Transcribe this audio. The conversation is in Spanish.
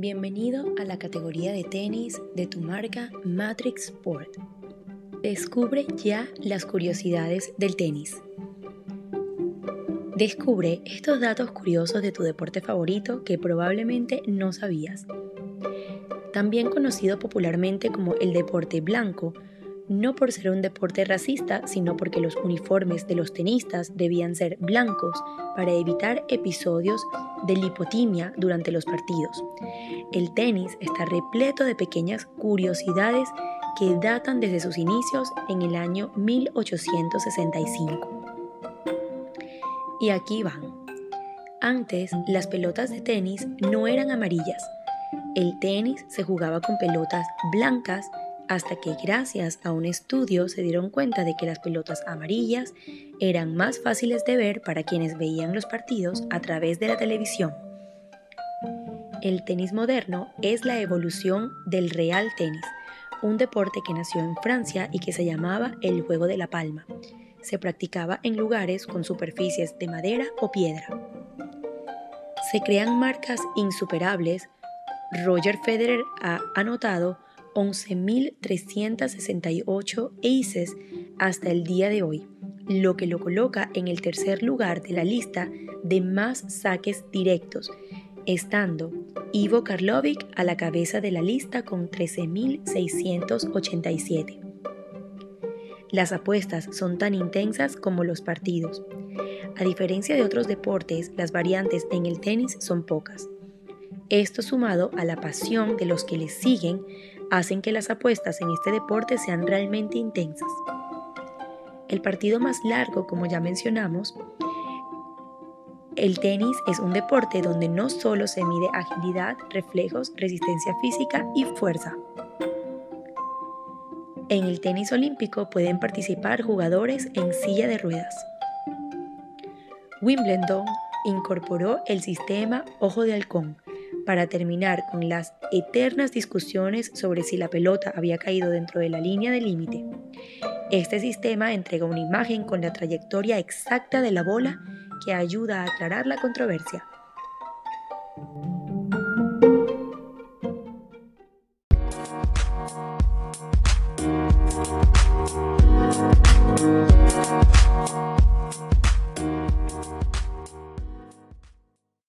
Bienvenido a la categoría de tenis de tu marca Matrix Sport. Descubre ya las curiosidades del tenis. Descubre estos datos curiosos de tu deporte favorito que probablemente no sabías. También conocido popularmente como el deporte blanco, no por ser un deporte racista, sino porque los uniformes de los tenistas debían ser blancos para evitar episodios de lipotimia durante los partidos. El tenis está repleto de pequeñas curiosidades que datan desde sus inicios en el año 1865. Y aquí van. Antes, las pelotas de tenis no eran amarillas. El tenis se jugaba con pelotas blancas hasta que gracias a un estudio se dieron cuenta de que las pelotas amarillas eran más fáciles de ver para quienes veían los partidos a través de la televisión. El tenis moderno es la evolución del real tenis, un deporte que nació en Francia y que se llamaba el juego de la palma. Se practicaba en lugares con superficies de madera o piedra. Se crean marcas insuperables. Roger Federer ha anotado 11.368 aces hasta el día de hoy, lo que lo coloca en el tercer lugar de la lista de más saques directos, estando Ivo Karlovic a la cabeza de la lista con 13.687. Las apuestas son tan intensas como los partidos. A diferencia de otros deportes, las variantes en el tenis son pocas. Esto sumado a la pasión de los que les siguen hacen que las apuestas en este deporte sean realmente intensas. El partido más largo, como ya mencionamos, el tenis es un deporte donde no solo se mide agilidad, reflejos, resistencia física y fuerza. En el tenis olímpico pueden participar jugadores en silla de ruedas. Wimbledon incorporó el sistema ojo de halcón, para terminar con las eternas discusiones sobre si la pelota había caído dentro de la línea de límite. Este sistema entrega una imagen con la trayectoria exacta de la bola que ayuda a aclarar la controversia.